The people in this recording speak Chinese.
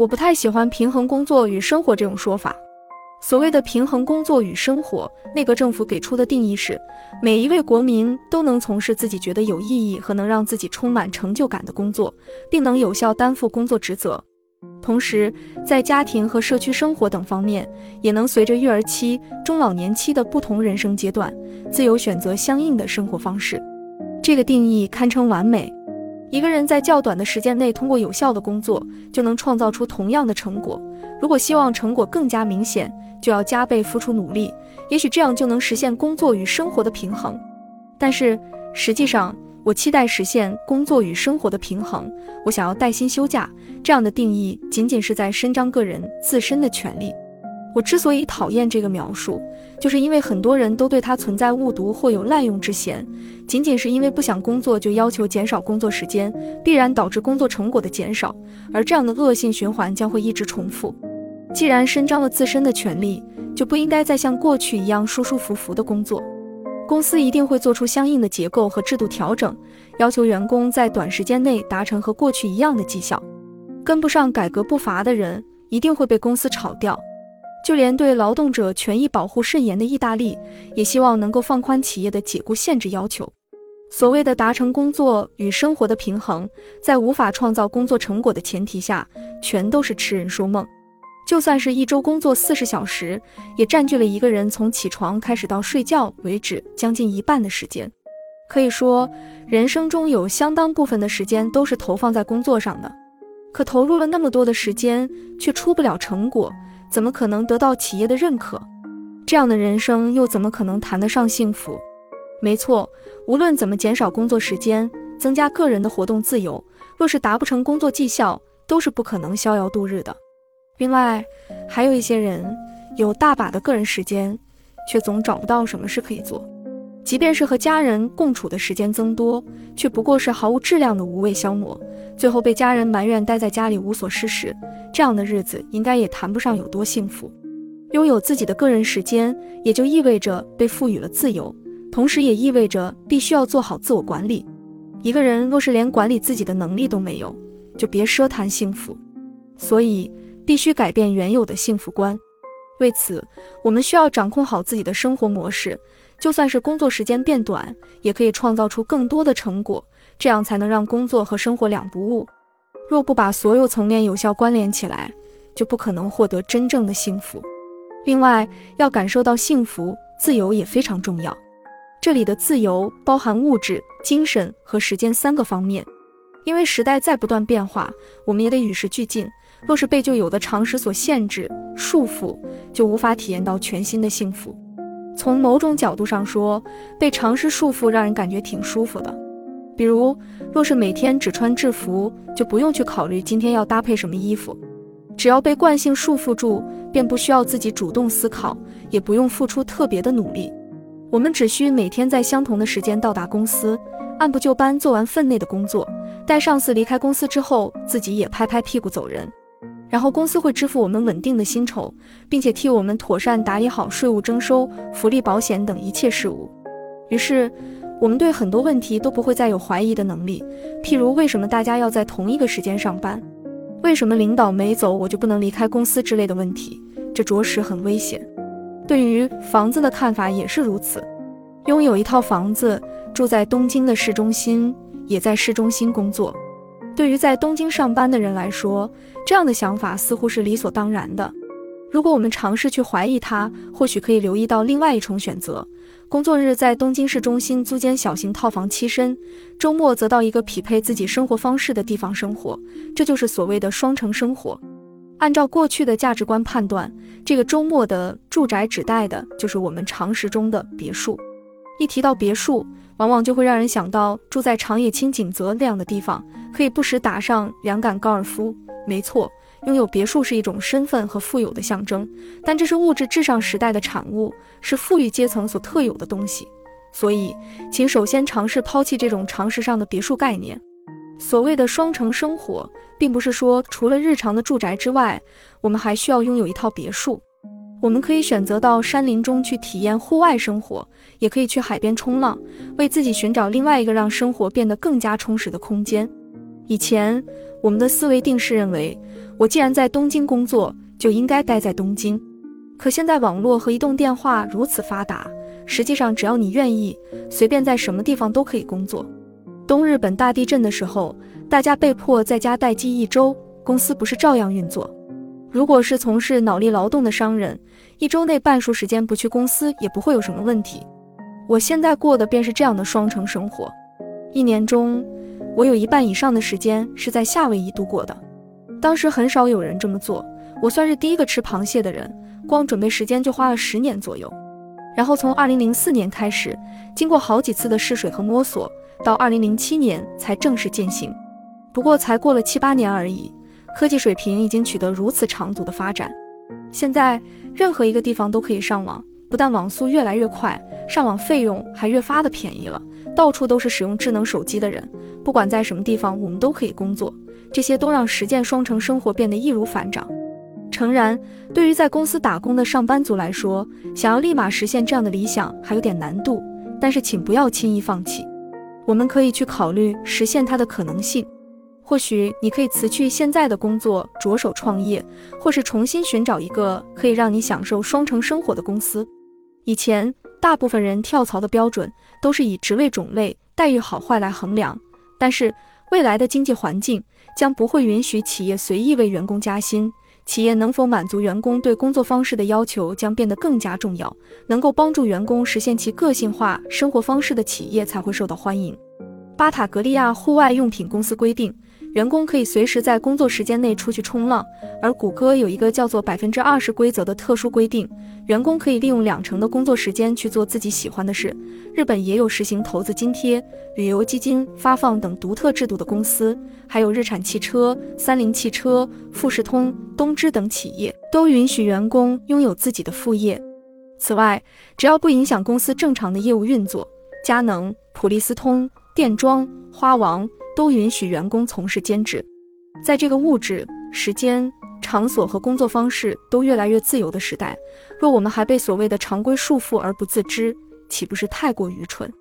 我不太喜欢“平衡工作与生活”这种说法。所谓的平衡工作与生活，内阁政府给出的定义是，每一位国民都能从事自己觉得有意义和能让自己充满成就感的工作，并能有效担负工作职责。同时，在家庭和社区生活等方面，也能随着育儿期、中老年期的不同人生阶段，自由选择相应的生活方式。这个定义堪称完美。一个人在较短的时间内通过有效的工作，就能创造出同样的成果。如果希望成果更加明显，就要加倍付出努力，也许这样就能实现工作与生活的平衡。但是实际上，我期待实现工作与生活的平衡。我想要带薪休假，这样的定义仅仅是在伸张个人自身的权利。我之所以讨厌这个描述，就是因为很多人都对它存在误读或有滥用之嫌。仅仅是因为不想工作，就要求减少工作时间，必然导致工作成果的减少，而这样的恶性循环将会一直重复。既然伸张了自身的权利，就不应该再像过去一样舒舒服服的工作。公司一定会做出相应的结构和制度调整，要求员工在短时间内达成和过去一样的绩效。跟不上改革步伐的人，一定会被公司炒掉。就连对劳动者权益保护甚严的意大利，也希望能够放宽企业的解雇限制要求。所谓的达成工作与生活的平衡，在无法创造工作成果的前提下，全都是痴人说梦。就算是一周工作四十小时，也占据了一个人从起床开始到睡觉为止将近一半的时间。可以说，人生中有相当部分的时间都是投放在工作上的。可投入了那么多的时间，却出不了成果，怎么可能得到企业的认可？这样的人生又怎么可能谈得上幸福？没错，无论怎么减少工作时间，增加个人的活动自由，若是达不成工作绩效，都是不可能逍遥度日的。另外，还有一些人有大把的个人时间，却总找不到什么事可以做。即便是和家人共处的时间增多，却不过是毫无质量的无谓消磨，最后被家人埋怨待在家里无所事事。这样的日子应该也谈不上有多幸福。拥有自己的个人时间，也就意味着被赋予了自由，同时也意味着必须要做好自我管理。一个人若是连管理自己的能力都没有，就别奢谈幸福。所以。必须改变原有的幸福观。为此，我们需要掌控好自己的生活模式，就算是工作时间变短，也可以创造出更多的成果，这样才能让工作和生活两不误。若不把所有层面有效关联起来，就不可能获得真正的幸福。另外，要感受到幸福，自由也非常重要。这里的自由包含物质、精神和时间三个方面。因为时代在不断变化，我们也得与时俱进。若是被旧有的常识所限制、束缚，就无法体验到全新的幸福。从某种角度上说，被常识束缚让人感觉挺舒服的。比如，若是每天只穿制服，就不用去考虑今天要搭配什么衣服。只要被惯性束缚住，便不需要自己主动思考，也不用付出特别的努力。我们只需每天在相同的时间到达公司，按部就班做完分内的工作，待上司离开公司之后，自己也拍拍屁股走人。然后公司会支付我们稳定的薪酬，并且替我们妥善打理好税务征收、福利保险等一切事务。于是，我们对很多问题都不会再有怀疑的能力。譬如，为什么大家要在同一个时间上班？为什么领导没走我就不能离开公司之类的问题？这着实很危险。对于房子的看法也是如此。拥有一套房子，住在东京的市中心，也在市中心工作。对于在东京上班的人来说，这样的想法似乎是理所当然的。如果我们尝试去怀疑它，或许可以留意到另外一重选择：工作日在东京市中心租间小型套房栖身，周末则到一个匹配自己生活方式的地方生活。这就是所谓的双城生活。按照过去的价值观判断，这个周末的住宅指代的就是我们常识中的别墅。一提到别墅，往往就会让人想到住在长野清景泽那样的地方，可以不时打上两杆高尔夫。没错，拥有别墅是一种身份和富有的象征，但这是物质至上时代的产物，是富裕阶层所特有的东西。所以，请首先尝试抛弃这种常识上的别墅概念。所谓的双城生活，并不是说除了日常的住宅之外，我们还需要拥有一套别墅。我们可以选择到山林中去体验户外生活，也可以去海边冲浪，为自己寻找另外一个让生活变得更加充实的空间。以前，我们的思维定式认为，我既然在东京工作，就应该待在东京。可现在网络和移动电话如此发达，实际上只要你愿意，随便在什么地方都可以工作。东日本大地震的时候，大家被迫在家待机一周，公司不是照样运作？如果是从事脑力劳动的商人，一周内半数时间不去公司也不会有什么问题。我现在过的便是这样的双城生活。一年中，我有一半以上的时间是在夏威夷度过的。当时很少有人这么做，我算是第一个吃螃蟹的人。光准备时间就花了十年左右。然后从二零零四年开始，经过好几次的试水和摸索，到二零零七年才正式践行。不过才过了七八年而已，科技水平已经取得如此长足的发展。现在任何一个地方都可以上网，不但网速越来越快，上网费用还越发的便宜了。到处都是使用智能手机的人，不管在什么地方，我们都可以工作。这些都让实践双城生活变得易如反掌。诚然，对于在公司打工的上班族来说，想要立马实现这样的理想还有点难度。但是，请不要轻易放弃。我们可以去考虑实现它的可能性。或许你可以辞去现在的工作，着手创业，或是重新寻找一个可以让你享受双城生活的公司。以前，大部分人跳槽的标准都是以职位种类、待遇好坏来衡量。但是，未来的经济环境将不会允许企业随意为员工加薪。企业能否满足员工对工作方式的要求将变得更加重要。能够帮助员工实现其个性化生活方式的企业才会受到欢迎。巴塔格利亚户外用品公司规定。员工可以随时在工作时间内出去冲浪，而谷歌有一个叫做百分之二十规则的特殊规定，员工可以利用两成的工作时间去做自己喜欢的事。日本也有实行投资津贴、旅游基金发放等独特制度的公司，还有日产汽车、三菱汽车、富士通、东芝等企业都允许员工拥有自己的副业。此外，只要不影响公司正常的业务运作，佳能、普利司通、电装、花王。都允许员工从事兼职，在这个物质、时间、场所和工作方式都越来越自由的时代，若我们还被所谓的常规束缚而不自知，岂不是太过愚蠢？